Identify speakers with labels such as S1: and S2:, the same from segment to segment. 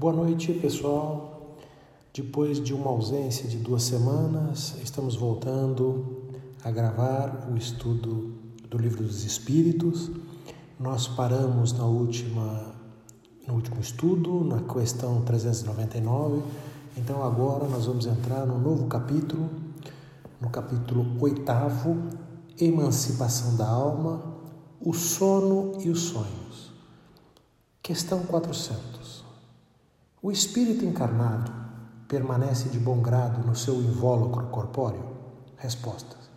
S1: Boa noite, pessoal. Depois de uma ausência de duas semanas, estamos voltando a gravar o estudo do Livro dos Espíritos. Nós paramos na última, no último estudo, na questão 399. Então agora nós vamos entrar no novo capítulo, no capítulo oitavo, Emancipação da Alma, o sono e os sonhos. Questão 400. O espírito encarnado permanece de bom grado no seu invólucro corpóreo? Respostas.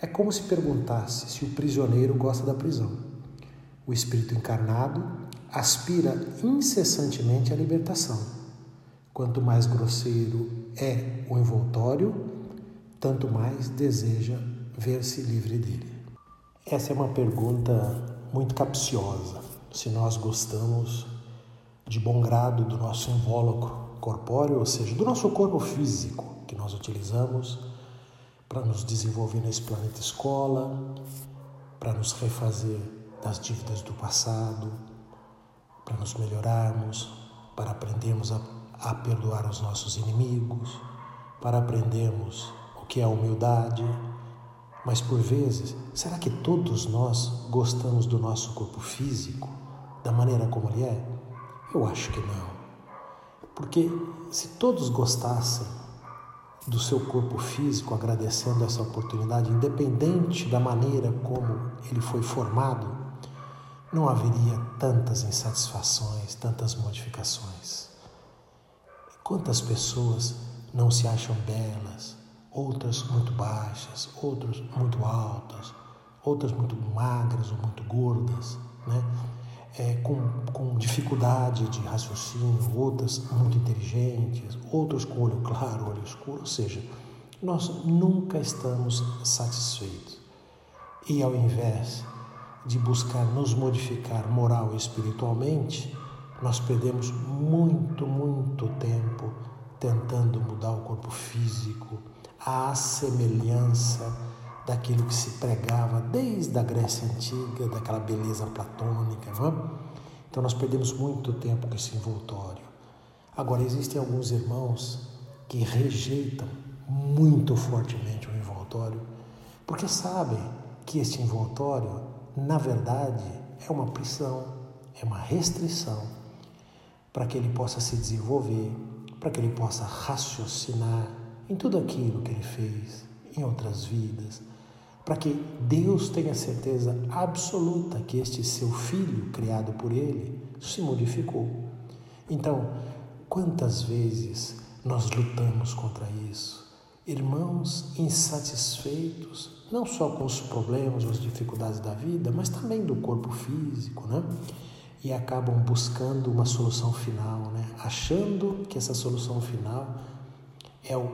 S1: É como se perguntasse se o prisioneiro gosta da prisão. O espírito encarnado aspira incessantemente à libertação. Quanto mais grosseiro é o envoltório, tanto mais deseja ver-se livre dele. Essa é uma pergunta muito capciosa. Se nós gostamos de bom grado do nosso invólucro corpóreo, ou seja, do nosso corpo físico que nós utilizamos para nos desenvolver nesse planeta escola, para nos refazer das dívidas do passado, para nos melhorarmos, para aprendermos a, a perdoar os nossos inimigos, para aprendermos o que é a humildade. Mas por vezes, será que todos nós gostamos do nosso corpo físico, da maneira como ele é? Eu acho que não. Porque se todos gostassem do seu corpo físico, agradecendo essa oportunidade, independente da maneira como ele foi formado, não haveria tantas insatisfações, tantas modificações. Quantas pessoas não se acham belas, outras muito baixas, outras muito altas, outras muito magras ou muito gordas, né? É, com, com dificuldade de raciocínio, outras muito inteligentes, outros com olho claro, olho escuro, ou seja, nós nunca estamos satisfeitos. E ao invés de buscar nos modificar moral e espiritualmente, nós perdemos muito, muito tempo tentando mudar o corpo físico, a semelhança daquilo que se pregava desde a Grécia Antiga, daquela beleza platônica, não é? Então nós perdemos muito tempo com esse envoltório. Agora, existem alguns irmãos que rejeitam muito fortemente o envoltório, porque sabem que este envoltório, na verdade, é uma prisão, é uma restrição para que ele possa se desenvolver, para que ele possa raciocinar em tudo aquilo que ele fez em outras vidas, para que Deus tenha certeza absoluta que este seu filho, criado por ele, se modificou. Então, quantas vezes nós lutamos contra isso? Irmãos insatisfeitos, não só com os problemas, as dificuldades da vida, mas também do corpo físico, né? E acabam buscando uma solução final, né? Achando que essa solução final é o,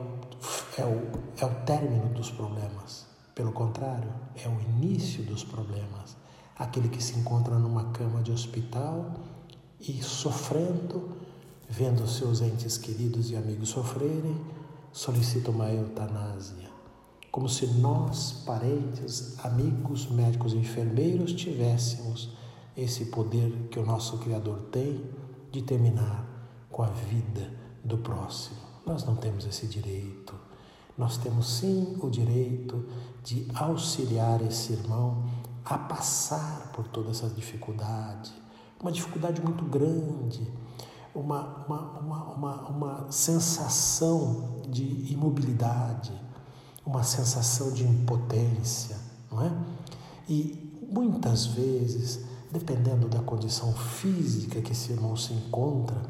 S1: é o, é o término dos problemas. Pelo contrário, é o início dos problemas. Aquele que se encontra numa cama de hospital e sofrendo, vendo seus entes queridos e amigos sofrerem, solicita uma eutanásia. Como se nós, parentes, amigos, médicos e enfermeiros, tivéssemos esse poder que o nosso Criador tem de terminar com a vida do próximo. Nós não temos esse direito. Nós temos sim o direito de auxiliar esse irmão a passar por toda essa dificuldade, uma dificuldade muito grande, uma, uma, uma, uma, uma sensação de imobilidade, uma sensação de impotência, não é? E muitas vezes, dependendo da condição física que esse irmão se encontra,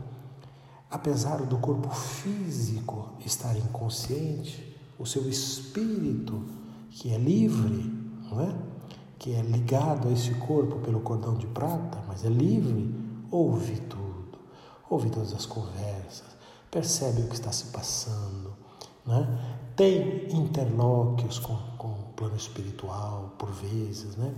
S1: apesar do corpo físico estar inconsciente, o seu espírito, que é livre, não é? que é ligado a esse corpo pelo cordão de prata, mas é livre, ouve tudo, ouve todas as conversas, percebe o que está se passando, né? tem interlóquios com, com o plano espiritual, por vezes. Né?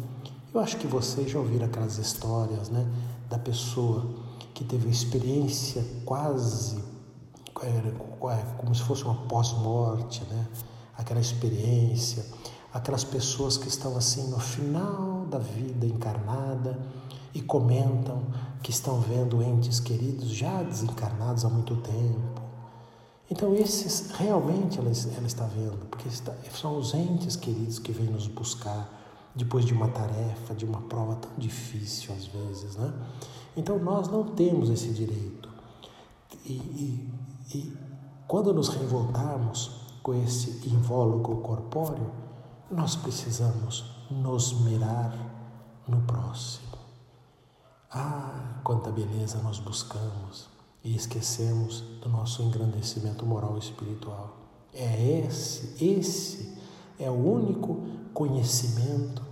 S1: Eu acho que vocês já ouviram aquelas histórias né, da pessoa que teve uma experiência quase como se fosse uma pós-morte, né? aquela experiência, aquelas pessoas que estão assim no final da vida encarnada e comentam que estão vendo entes queridos já desencarnados há muito tempo. Então, esses realmente ela, ela está vendo, porque está, são os entes queridos que vêm nos buscar depois de uma tarefa, de uma prova tão difícil às vezes, né? Então, nós não temos esse direito. E, e, e quando nos revoltarmos com esse invólucro corpóreo, nós precisamos nos mirar no próximo. Ah, quanta beleza nós buscamos e esquecemos do nosso engrandecimento moral e espiritual. É esse, esse é o único conhecimento,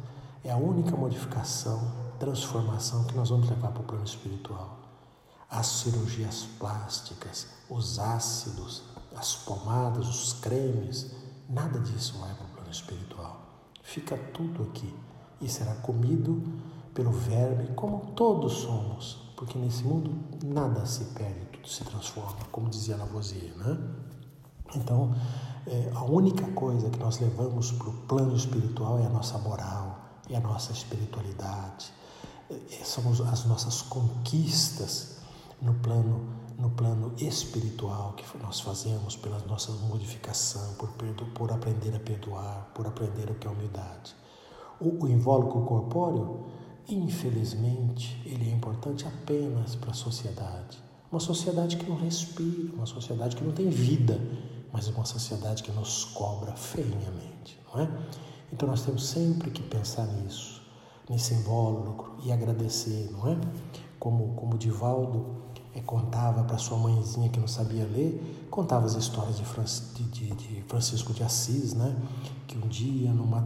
S1: é a única modificação, transformação que nós vamos levar para o plano espiritual. As cirurgias plásticas, os ácidos, as pomadas, os cremes, nada disso vai para o plano espiritual. Fica tudo aqui e será comido pelo verme, como todos somos, porque nesse mundo nada se perde, tudo se transforma, como dizia Lavoisier, né? Então, é, a única coisa que nós levamos para o plano espiritual é a nossa moral, é a nossa espiritualidade, é, são as nossas conquistas no plano no plano espiritual que nós fazemos pela nossa modificação, por, por aprender a perdoar, por aprender o que é humildade. O, o invólucro corpóreo Infelizmente, ele é importante apenas para a sociedade. Uma sociedade que não respira, uma sociedade que não tem vida, mas uma sociedade que nos cobra feinhamente, não é? Então nós temos sempre que pensar nisso, nesse invólucro e agradecer, não é? Como, como Divaldo é, contava para sua mãezinha que não sabia ler, contava as histórias de, Francisco de Assis, né? Que um dia, numa,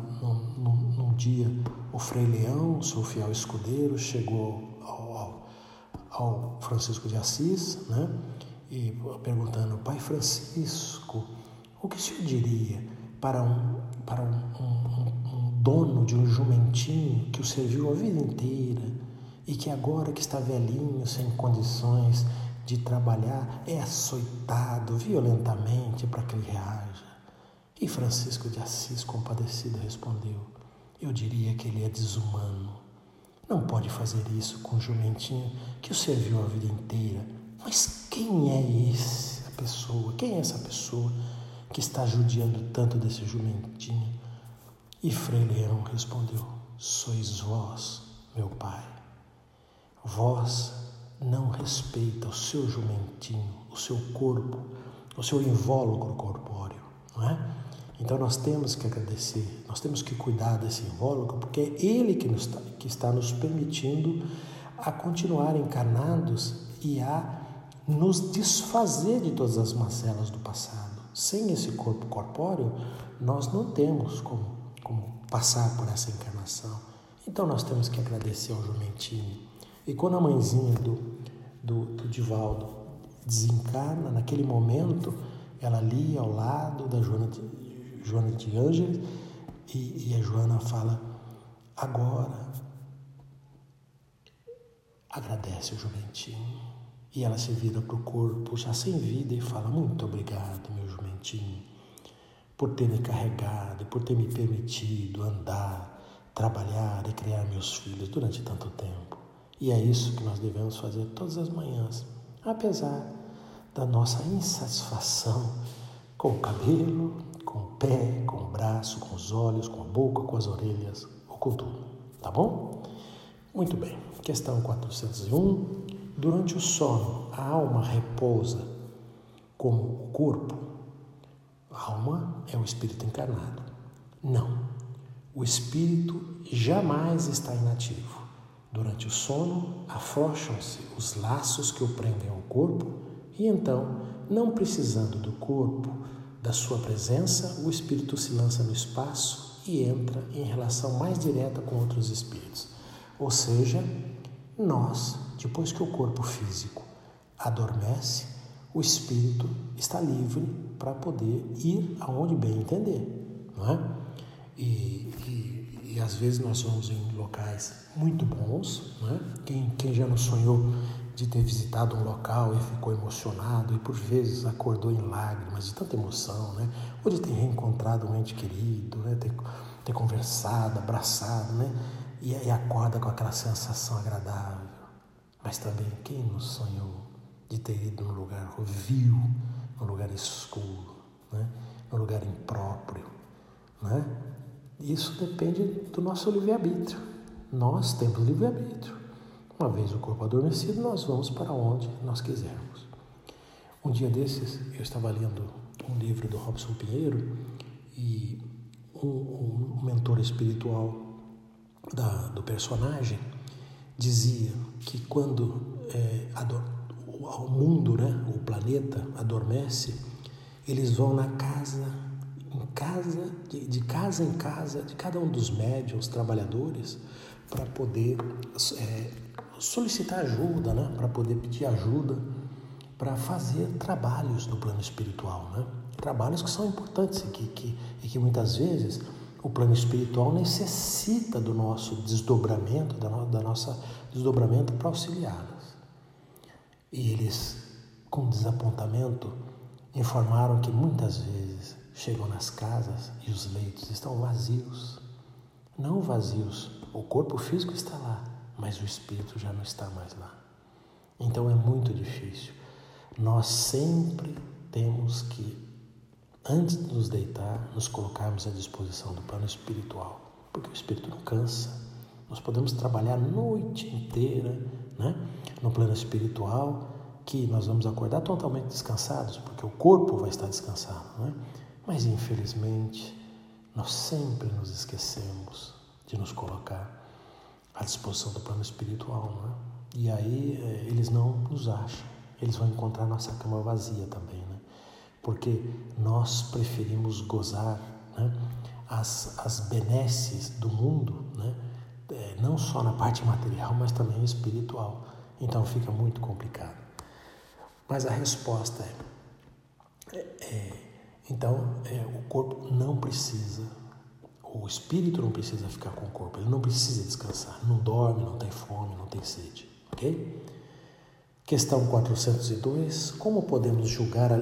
S1: num, num, dia, o Frei Leão, seu fiel escudeiro, chegou ao, ao, ao Francisco de Assis, né? E perguntando, Pai Francisco, o que o senhor diria para um, para um, um, um dono de um jumentinho que o serviu a vida inteira e que agora que está velhinho, sem condições de trabalhar, é açoitado violentamente para que ele reaja. E Francisco de Assis, compadecido, respondeu: Eu diria que ele é desumano. Não pode fazer isso com o jumentinho que o serviu a vida inteira. Mas quem é essa pessoa? Quem é essa pessoa que está judiando tanto desse jumentinho? E Frei Leão respondeu: Sois vós, meu pai. Vós não respeita o seu jumentinho, o seu corpo, o seu invólucro corpóreo, não é? Então nós temos que agradecer, nós temos que cuidar desse invólucro, porque é ele que, nos, que está nos permitindo a continuar encarnados e a nos desfazer de todas as mazelas do passado. Sem esse corpo corpóreo, nós não temos como, como passar por essa encarnação. Então nós temos que agradecer ao jumentinho e quando a mãezinha do, do, do Divaldo desencarna, naquele momento, ela ali ao lado da Joana de, Joana de Ângeles e, e a Joana fala: agora agradece o jumentinho. E ela se vira para o corpo já sem vida e fala: Muito obrigado, meu jumentinho, por ter me carregado, por ter me permitido andar, trabalhar e criar meus filhos durante tanto tempo. E é isso que nós devemos fazer todas as manhãs, apesar da nossa insatisfação com o cabelo, com o pé, com o braço, com os olhos, com a boca, com as orelhas ou com tudo. Tá bom? Muito bem. Questão 401. Durante o sono, a alma repousa como o corpo? A alma é o espírito encarnado. Não. O espírito jamais está inativo. Durante o sono, afrouxam-se os laços que o prendem ao corpo, e então, não precisando do corpo, da sua presença, o espírito se lança no espaço e entra em relação mais direta com outros espíritos. Ou seja, nós, depois que o corpo físico adormece, o espírito está livre para poder ir aonde bem entender, não é? E, e e às vezes nós vamos em locais muito bons, né? quem, quem já não sonhou de ter visitado um local e ficou emocionado e por vezes acordou em lágrimas de tanta emoção, né? ou de ter reencontrado um ente querido, né? ter, ter conversado, abraçado, né? e aí acorda com aquela sensação agradável. Mas também quem nos sonhou de ter ido num lugar vil, num lugar escuro, né? num lugar impróprio? Né? Isso depende do nosso livre-arbítrio. Nós temos livre-arbítrio. Uma vez o corpo adormecido, nós vamos para onde nós quisermos. Um dia desses, eu estava lendo um livro do Robson Pinheiro e um, um mentor espiritual da, do personagem dizia que quando é, o mundo, né, o planeta adormece, eles vão na casa, em casa, de, casa em casa, de cada um dos médiums, trabalhadores, para poder é, solicitar ajuda, né, para poder pedir ajuda para fazer trabalhos no plano espiritual, né? Trabalhos que são importantes e que, que, e que muitas vezes o plano espiritual necessita do nosso desdobramento, da, no, da nossa desdobramento para auxiliá-los. E eles, com desapontamento, informaram que muitas vezes chegam nas casas e os leitos estão vazios. Não vazios, o corpo físico está lá, mas o espírito já não está mais lá. Então é muito difícil. Nós sempre temos que, antes de nos deitar, nos colocarmos à disposição do plano espiritual, porque o espírito não cansa. Nós podemos trabalhar a noite inteira né, no plano espiritual, que nós vamos acordar totalmente descansados, porque o corpo vai estar descansado. Né? Mas, infelizmente, nós sempre nos esquecemos de nos colocar à disposição do plano espiritual. Né? E aí eh, eles não nos acham eles vão encontrar nossa cama vazia também, né? Porque nós preferimos gozar né? as, as benesses do mundo, né? É, não só na parte material, mas também espiritual. Então fica muito complicado. Mas a resposta é, é, é então é, o corpo não precisa, o espírito não precisa ficar com o corpo, ele não precisa descansar, não dorme, não tem fome, não tem sede, ok? Questão 402. Como podemos julgar a,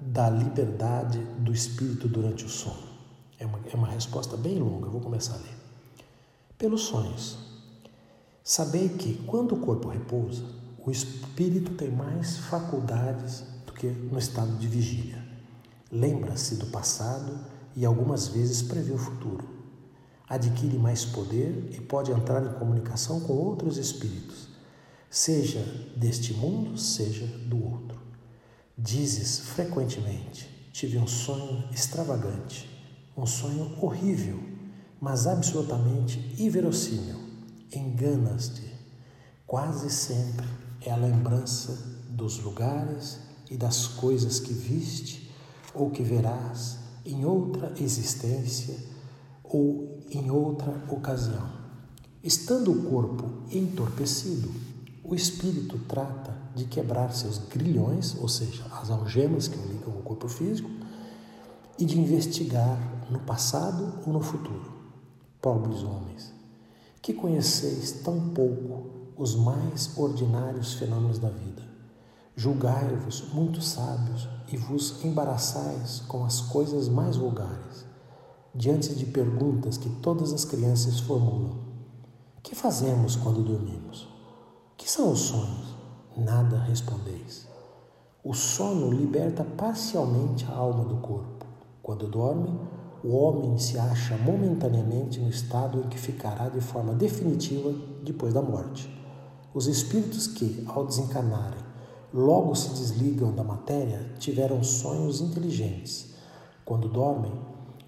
S1: da liberdade do espírito durante o sono? É uma, é uma resposta bem longa, eu vou começar a ler. Pelos sonhos. Sabei que, quando o corpo repousa, o espírito tem mais faculdades do que no estado de vigília. Lembra-se do passado e algumas vezes prevê o futuro. Adquire mais poder e pode entrar em comunicação com outros espíritos seja deste mundo, seja do outro. Dizes frequentemente: tive um sonho extravagante, um sonho horrível, mas absolutamente inverossímil. Enganas-te. Quase sempre é a lembrança dos lugares e das coisas que viste ou que verás em outra existência ou em outra ocasião. Estando o corpo entorpecido, o espírito trata de quebrar seus grilhões, ou seja, as algemas que o ligam ao corpo físico, e de investigar no passado ou no futuro. Pobres homens, que conheceis tão pouco os mais ordinários fenômenos da vida. Julgai-vos muito sábios e vos embaraçais com as coisas mais vulgares, diante de perguntas que todas as crianças formulam. Que fazemos quando dormimos? Que são os sonhos? Nada respondeis. O sono liberta parcialmente a alma do corpo. Quando dorme, o homem se acha momentaneamente no estado em que ficará de forma definitiva depois da morte. Os espíritos que, ao desencarnarem, logo se desligam da matéria, tiveram sonhos inteligentes. Quando dormem,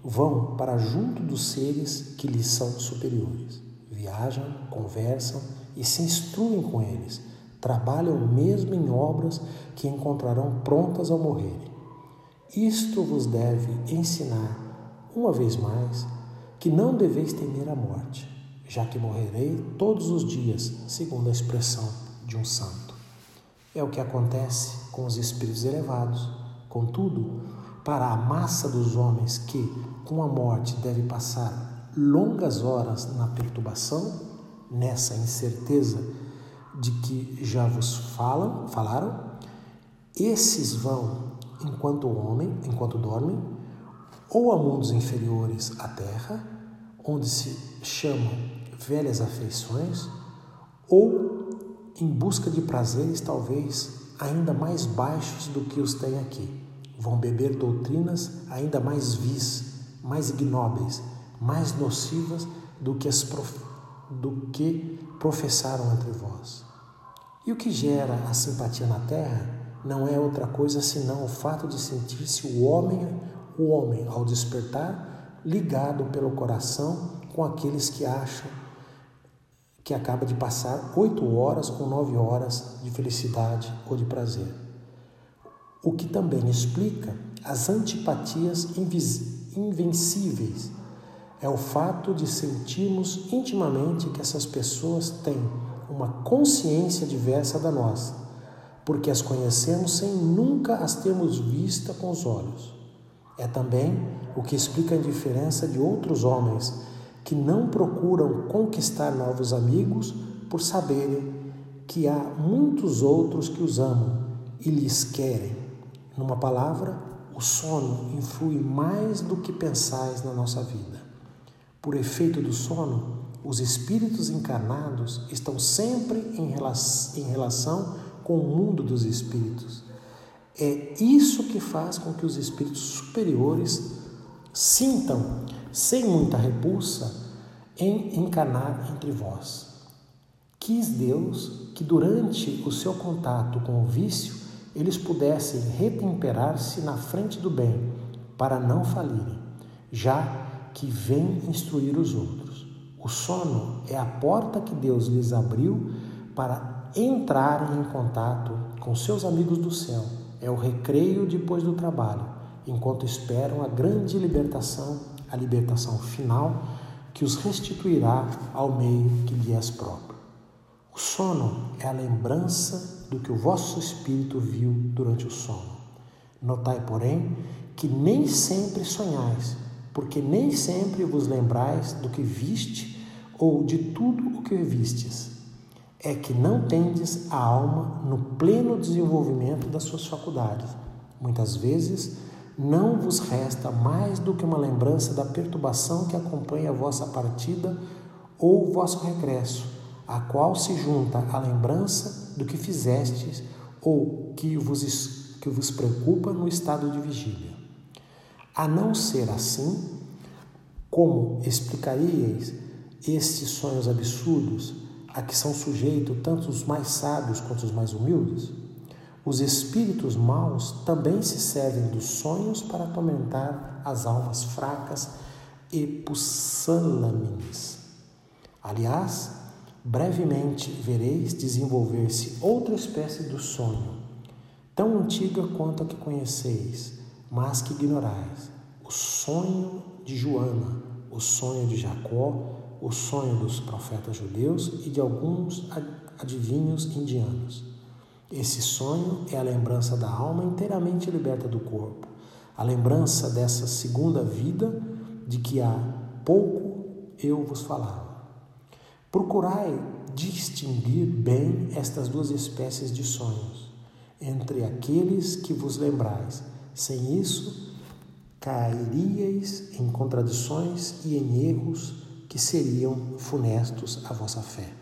S1: vão para junto dos seres que lhes são superiores. Viajam, conversam e se instruem com eles, trabalham mesmo em obras que encontrarão prontas ao morrerem. Isto vos deve ensinar, uma vez mais, que não deveis temer a morte, já que morrerei todos os dias, segundo a expressão de um santo. É o que acontece com os espíritos elevados. Contudo, para a massa dos homens que, com a morte, deve passar longas horas na perturbação, nessa incerteza de que já vos falam, falaram, esses vão enquanto homem, enquanto dormem, ou a mundos inferiores à terra, onde se chamam velhas afeições, ou em busca de prazeres talvez ainda mais baixos do que os tem aqui. Vão beber doutrinas ainda mais vis, mais ignóbeis, mais nocivas do que, as prof... do que professaram entre vós. E o que gera a simpatia na terra não é outra coisa senão o fato de sentir-se o homem, o homem ao despertar, ligado pelo coração com aqueles que acham que acaba de passar oito horas ou nove horas de felicidade ou de prazer. O que também explica as antipatias invencíveis é o fato de sentirmos intimamente que essas pessoas têm uma consciência diversa da nossa, porque as conhecemos sem nunca as termos vista com os olhos. É também o que explica a indiferença de outros homens que não procuram conquistar novos amigos por saberem que há muitos outros que os amam e lhes querem. Numa palavra, o sono influi mais do que pensais na nossa vida. Por efeito do sono, os espíritos encarnados estão sempre em relação com o mundo dos espíritos. É isso que faz com que os espíritos superiores sintam sem muita repulsa, em encarnar entre vós. Quis Deus que durante o seu contato com o vício eles pudessem retemperar-se na frente do bem, para não falirem, já que vem instruir os outros. O sono é a porta que Deus lhes abriu para entrarem em contato com seus amigos do céu. É o recreio depois do trabalho, enquanto esperam a grande libertação a libertação final que os restituirá ao meio que lhe és próprio. O sono é a lembrança do que o vosso espírito viu durante o sono. Notai, porém, que nem sempre sonhais, porque nem sempre vos lembrais do que viste ou de tudo o que vistes. É que não tendes a alma no pleno desenvolvimento das suas faculdades. Muitas vezes, não vos resta mais do que uma lembrança da perturbação que acompanha a vossa partida ou vosso regresso, a qual se junta a lembrança do que fizestes ou que vos, que vos preocupa no estado de vigília. A não ser assim, como explicaríeis estes sonhos absurdos a que são sujeitos tanto os mais sábios quanto os mais humildes? Os espíritos maus também se servem dos sonhos para atormentar as almas fracas e pussâlames. Aliás, brevemente vereis desenvolver-se outra espécie do sonho, tão antiga quanto a que conheceis, mas que ignorais: o sonho de Joana, o sonho de Jacó, o sonho dos profetas judeus e de alguns adivinhos indianos. Esse sonho é a lembrança da alma inteiramente liberta do corpo, a lembrança dessa segunda vida de que há pouco eu vos falava. Procurai distinguir bem estas duas espécies de sonhos entre aqueles que vos lembrais. Sem isso, cairíeis em contradições e em erros que seriam funestos à vossa fé.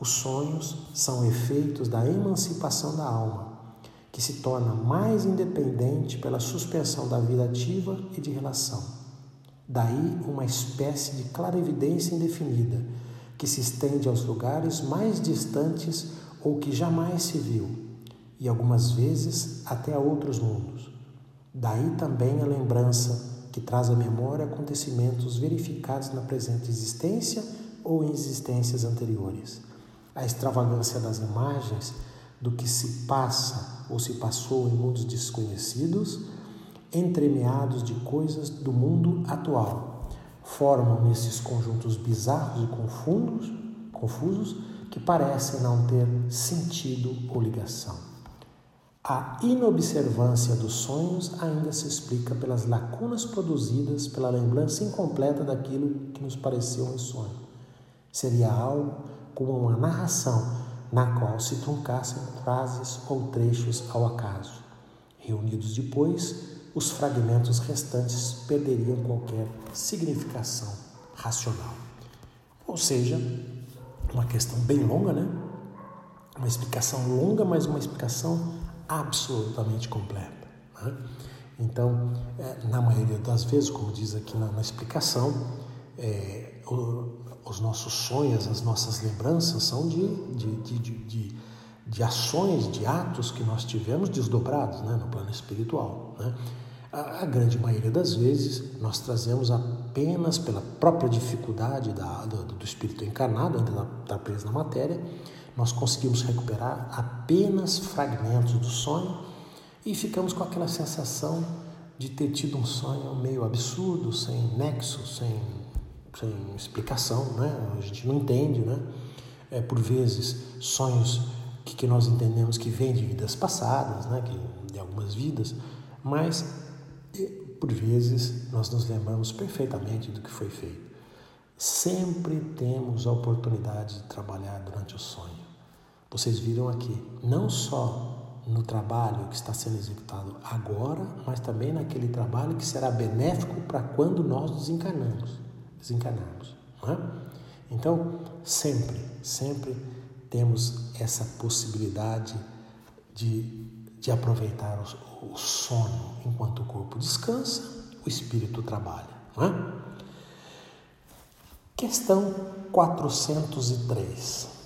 S1: Os sonhos são efeitos da emancipação da alma, que se torna mais independente pela suspensão da vida ativa e de relação. Daí uma espécie de clarividência indefinida, que se estende aos lugares mais distantes ou que jamais se viu, e algumas vezes até a outros mundos. Daí também a lembrança que traz à memória acontecimentos verificados na presente existência ou em existências anteriores a extravagância das imagens do que se passa ou se passou em mundos desconhecidos, entremeados de coisas do mundo atual, formam nesses conjuntos bizarros e confundos, confusos que parecem não ter sentido ou ligação. A inobservância dos sonhos ainda se explica pelas lacunas produzidas pela lembrança incompleta daquilo que nos pareceu um sonho. Seria algo como uma narração na qual se truncassem frases ou trechos ao acaso. Reunidos depois, os fragmentos restantes perderiam qualquer significação racional. Ou seja, uma questão bem longa, né? uma explicação longa, mas uma explicação absolutamente completa. Né? Então, é, na maioria das vezes, como diz aqui na, na explicação, é, os nossos sonhos, as nossas lembranças são de, de, de, de, de ações, de atos que nós tivemos desdobrados né, no plano espiritual. Né? A, a, grande maioria das vezes nós trazemos apenas pela própria dificuldade da, do, do espírito encarnado, ainda está preso na matéria, nós conseguimos recuperar apenas fragmentos do sonho e ficamos com aquela sensação de ter tido um sonho meio absurdo, sem nexo, sem, sem explicação, né? A gente não entende, né? É, por vezes, sonhos que, que nós entendemos que vêm de vidas passadas, né? Que, de algumas vidas, mas por vezes nós nos lembramos perfeitamente do que foi feito. Sempre temos a oportunidade de trabalhar durante o sonho. Vocês viram aqui, não só no trabalho que está sendo executado agora, mas também naquele trabalho que será benéfico para quando nós desencarnamos, desencarnarmos. É? Então, sempre, sempre temos essa possibilidade de, de aproveitar o, o sono enquanto o corpo descansa, o espírito trabalha. É? Questão 403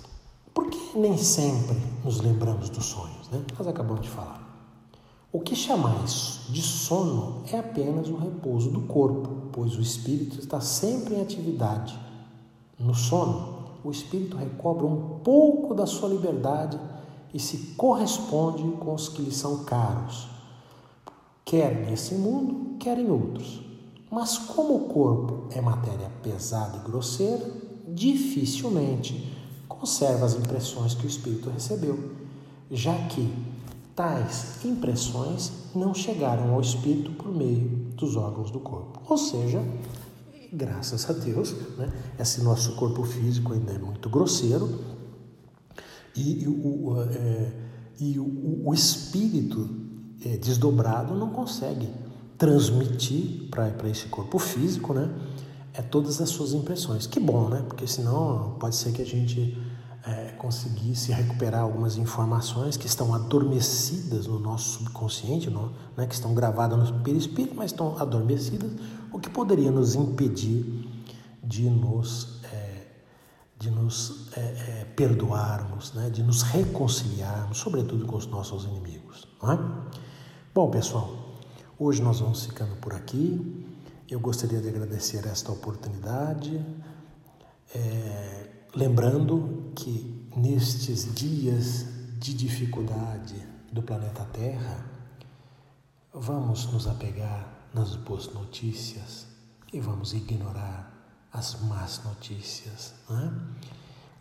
S1: nem sempre nos lembramos dos sonhos, né? Nós acabamos de falar. O que chamais de sono é apenas o repouso do corpo, pois o espírito está sempre em atividade. No sono, o espírito recobra um pouco da sua liberdade e se corresponde com os que lhe são caros, quer nesse mundo, quer em outros. Mas como o corpo é matéria pesada e grosseira, dificilmente conserva as impressões que o espírito recebeu, já que tais impressões não chegaram ao espírito por meio dos órgãos do corpo. Ou seja, graças a Deus, né, esse nosso corpo físico ainda é muito grosseiro e, o, é, e o, o espírito é, desdobrado não consegue transmitir para esse corpo físico, né? É todas as suas impressões. Que bom, né? Porque senão pode ser que a gente é, conseguisse recuperar algumas informações que estão adormecidas no nosso subconsciente, no, né, que estão gravadas no perispírito, mas estão adormecidas, o que poderia nos impedir de nos, é, de nos é, é perdoarmos, né, de nos reconciliarmos, sobretudo com os nossos inimigos. É? Bom, pessoal, hoje nós vamos ficando por aqui. Eu gostaria de agradecer esta oportunidade. É, Lembrando que nestes dias de dificuldade do planeta Terra, vamos nos apegar nas boas notícias e vamos ignorar as más notícias. Né?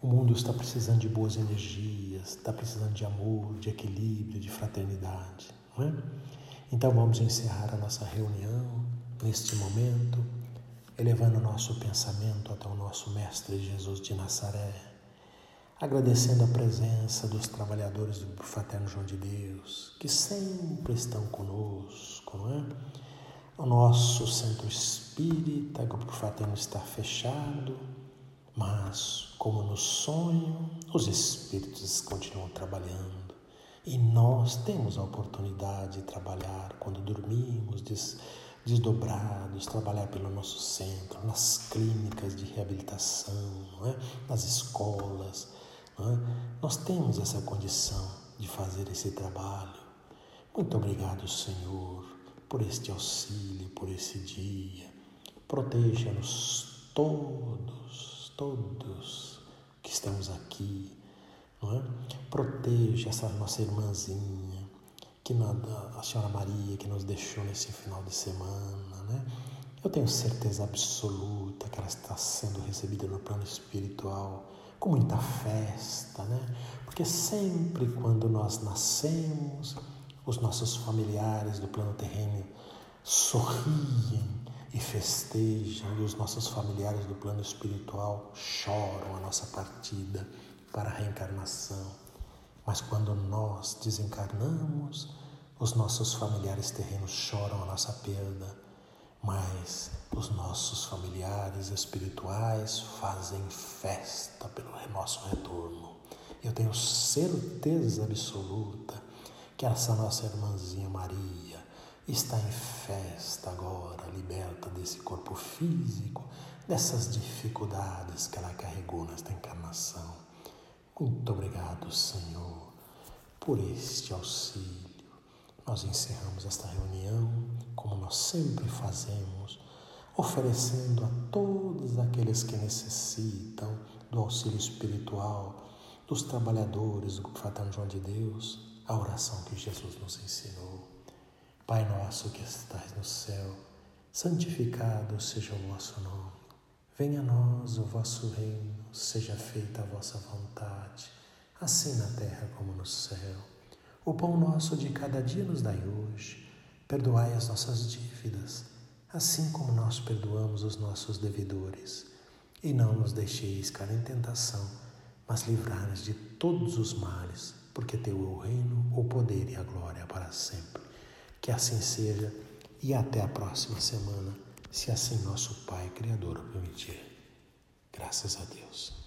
S1: O mundo está precisando de boas energias, está precisando de amor, de equilíbrio, de fraternidade. Né? Então vamos encerrar a nossa reunião neste momento elevando nosso pensamento até o nosso Mestre Jesus de Nazaré, agradecendo a presença dos trabalhadores do Fraterno João de Deus, que sempre estão conosco, não é? O nosso centro espírita, o Fraterno está fechado, mas, como no sonho, os espíritos continuam trabalhando. E nós temos a oportunidade de trabalhar quando dormimos, desdobrados, trabalhar pelo nosso centro, nas clínicas de reabilitação, é? nas escolas. É? Nós temos essa condição de fazer esse trabalho. Muito obrigado, Senhor, por este auxílio, por esse dia. Proteja-nos todos, todos que estamos aqui. É? Proteja essa nossa irmãzinha que a senhora Maria que nos deixou nesse final de semana, né? Eu tenho certeza absoluta que ela está sendo recebida no plano espiritual com muita festa, né? Porque sempre quando nós nascemos, os nossos familiares do plano terreno sorriem e festejam, e os nossos familiares do plano espiritual choram a nossa partida para a reencarnação. Mas quando nós desencarnamos, os nossos familiares terrenos choram a nossa perda, mas os nossos familiares espirituais fazem festa pelo nosso retorno. Eu tenho certeza absoluta que essa nossa irmãzinha Maria está em festa agora, liberta desse corpo físico, dessas dificuldades que ela carregou nesta encarnação. Muito obrigado, Senhor, por este auxílio. Nós encerramos esta reunião, como nós sempre fazemos, oferecendo a todos aqueles que necessitam do auxílio espiritual, dos trabalhadores do Fraterno João de Deus, a oração que Jesus nos ensinou. Pai nosso que estás no céu, santificado seja o vosso nome. Venha a nós o vosso reino, seja feita a vossa vontade, assim na terra como no céu. O pão nosso de cada dia nos dai hoje. Perdoai as nossas dívidas, assim como nós perdoamos os nossos devedores. E não nos deixeis cair em tentação, mas livrai-nos de todos os males, porque teu é o reino, o poder e a glória para sempre. Que assim seja e até a próxima semana, se assim nosso Pai Criador permitir. Graças a Deus.